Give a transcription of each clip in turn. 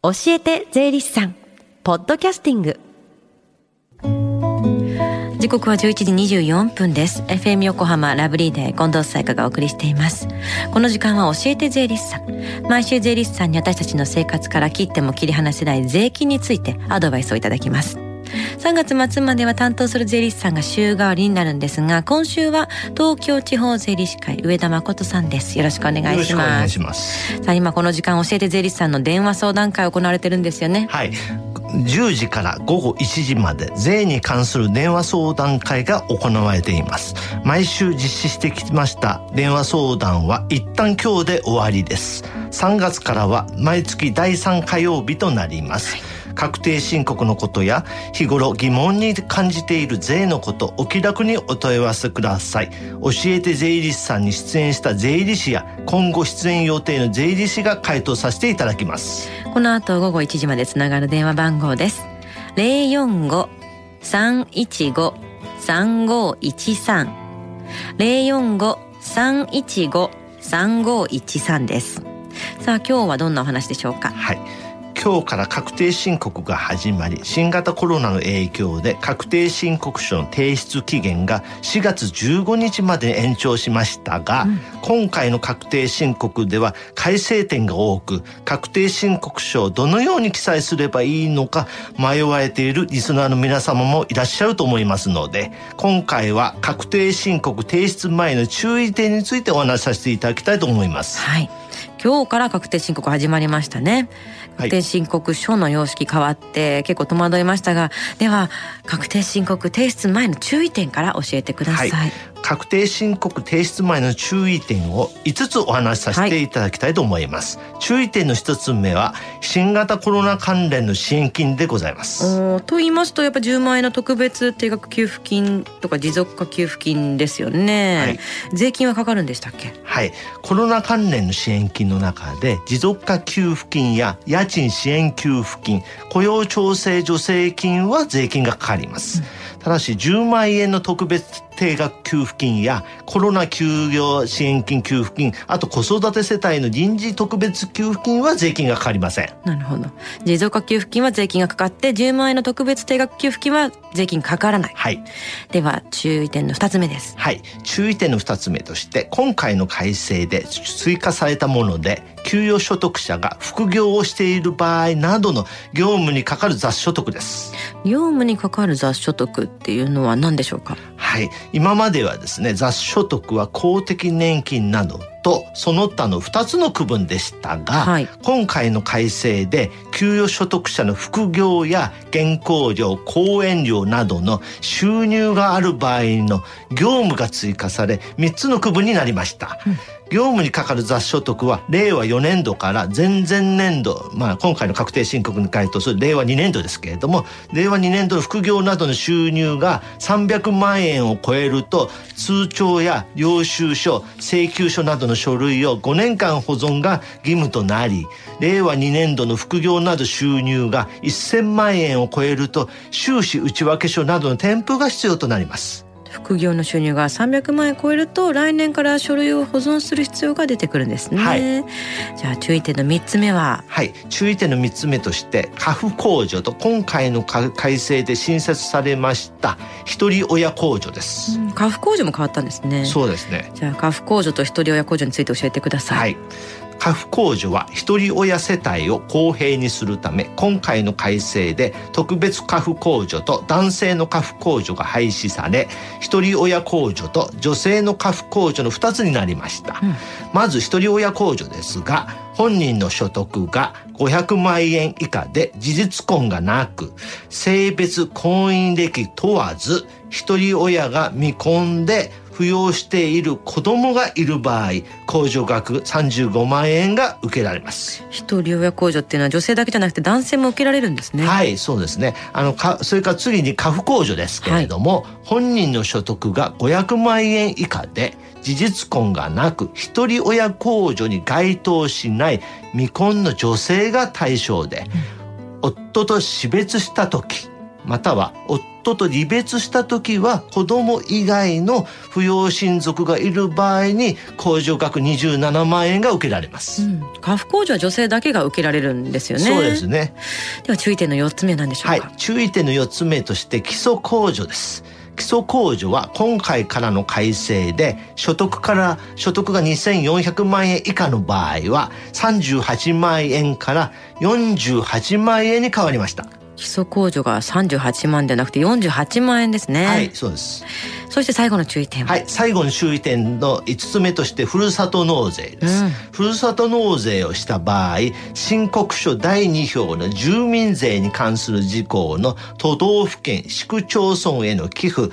教えて税理士さん。ポッドキャスティング。時刻は11時24分です。FM 横浜ラブリーデー近藤彩香がお送りしています。この時間は教えて税理士さん。毎週税理士さんに私たちの生活から切っても切り離せない税金についてアドバイスをいただきます。3月末までは担当する税理士さんが週替わりになるんですが今週は東京地方税理士会上田誠さんです。よろしくお願いします。ます。さあ今この時間教えて税理士さんの電話相談会行われてるんですよね。はい。10時から午後1時まで税に関する電話相談会が行われています。毎週実施してきました電話相談は一旦今日で終わりです。3月からは毎月第3火曜日となります、確定申告のことや日頃疑問に感じている税のことお気楽にお問い合わせください教えて税理士さんに出演した税理士や今後出演予定の税理士が回答させていただきますこの後午後1時までつながる電話番号です。045-315-3513 045-315-3513です。さあ今日はどんなお話でしょうか？はい。今日から確定申告が始まり、新型コロナの影響で確定申告書の提出期限が4月15日まで延長しましたが、今回の確定申告では改正点が多く、確定申告書をどのように記載すればいいのか迷われているリスナーの皆様もいらっしゃると思いますので、今回は確定申告提出前の注意点についてお話しさせていただきたいと思います。はい。今日から確定申告始まりましたね。はい確定申告書の様式変わって結構戸惑いましたが、では確定申告提出前の注意点から教えてください。はい確定申告提出前の注意点を5つお話しさせていただきたいと思います、注意点の1つ目は新型コロナ関連の支援金でございます。と言いますとやっぱ10万円の特別定額給付金とか持続化給付金ですよね、はい。税金はかかるんでしたっけ？はい。コロナ関連の支援金の中で持続化給付金や家賃支援給付金雇用調整助成金は税金がかかります、ただし10万円の特別定額給付金やコロナ休業支援金給付金あと子育て世帯の臨時特別給付金は税金がかかりません。なるほど。持続化給付金は税金がかかって10万円の特別定額給付金は税金かからない。はい。では注意点の2つ目です。はい。注意点の2つ目として、今回の改正で追加されたもので、給与所得者が副業をしている場合などの業務にかかる雑所得です。業務にかかる雑所得っていうのは何でしょうか？はい。今まではですね、雑所得は公的年金などとその他の2つの区分でしたが、はい。今回の改正で給与所得者の副業や原稿料講演料などの収入がある場合の業務が追加され3つの区分になりました、業務にかかる雑所得は令和4年度から前々年度、まあ、今回の確定申告に該当する令和2年度ですけれども令和2年度の副業などの収入が300万円を超えると通帳や領収書請求書などの書類を5年間保存が義務となり令和2年度の副業など収入が1000万円を超えると収支内訳書などの添付が必要となります。副業の収入が300万円超えると来年から書類を保存する必要が出てくるんですね、はいじゃあ注意点の3つ目は？はい、注意点の3つ目として家父控除と今回のか改正で新設されました一人親控除です。家父控除も変わったんですねそうですね。じゃあ家父控除と一人親控除について教えてください、はい。家父控除は一人親世帯を公平にするため今回の改正で特別家父控除と男性の家父控除が廃止され一人親控除と女性の家父控除の2つになりました、うん。まず一人親控除ですが本人の所得が500万円以下で事実婚がなく性別婚姻歴問わず一人親が未婚で扶養している子供がいる場合控除額35万円が受けられます。一人親控除っていうのは女性だけじゃなくて男性も受けられるんですねはい、そうですね。あの、か、それから次に家父控除ですけれども、本人の所得が500万円以下で、事実婚がなく、一人親控除に該当しない未婚の女性が対象で、夫と死別した時または夫と離別した時は子供以外の扶養親族がいる場合に控除額27万円が受けられます、うん、家父控除は女性だけが受けられるんですよね。そうですね。では注意点の4つ目なんでしょうか。はい。注意点の4つ目として基礎控除です。基礎控除は今回からの改正で所得から所得が2400万円以下の場合は38万円から48万円に変わりました基礎控除が38万ではなくて48万円ですね。はいそうです。そして最後の注意点は？い最後の注意点の5つ目としてふるさと納税です、うん、ふるさと納税をした場合申告書第2票の住民税に関する事項の都道府県市区町村への寄付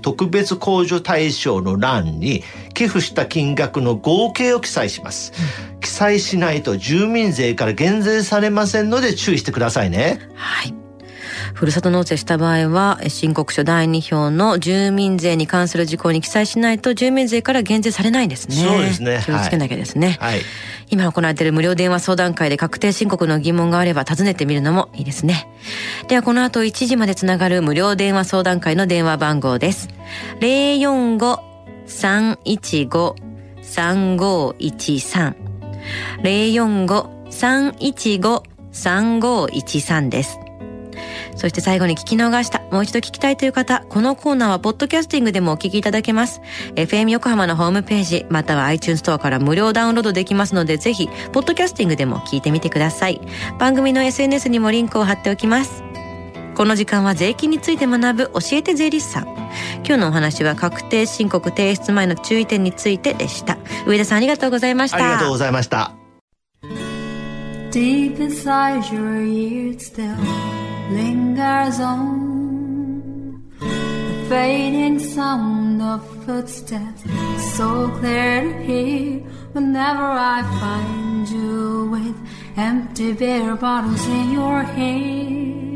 特別控除対象の欄に寄付した金額の合計を記載します、うん、記載しないと住民税から減税されませんので注意してくださいねはいふるさと納税した場合は、申告書第2票の住民税に関する事項に記載しないと住民税から減税されないんですね。そうですね。気をつけなきゃですね。はい。今行われている無料電話相談会で確定申告の疑問があれば尋ねてみるのもいいですね。ではこの後1時までつながる無料電話相談会の電話番号です。045-315-3513 045-315-3513です。そして最後に聞き逃した、もう一度聞きたいという方、このコーナーはポッドキャスティングでもお聞きいただけます。FM 横浜のホームページ、または iTunes ストアから無料ダウンロードできますので、ぜひ、ポッドキャスティングでも聞いてみてください。番組の SNS にもリンクを貼っておきます。この時間は税金について学ぶ教えて税理士さん。今日のお話は確定申告提出前の注意点についてでした。上田さんありがとうございました。ありがとうございました。Deep inside your ears still lingers on the fading sound of footsteps so clear to hear whenever I find you with empty beer bottles in your hand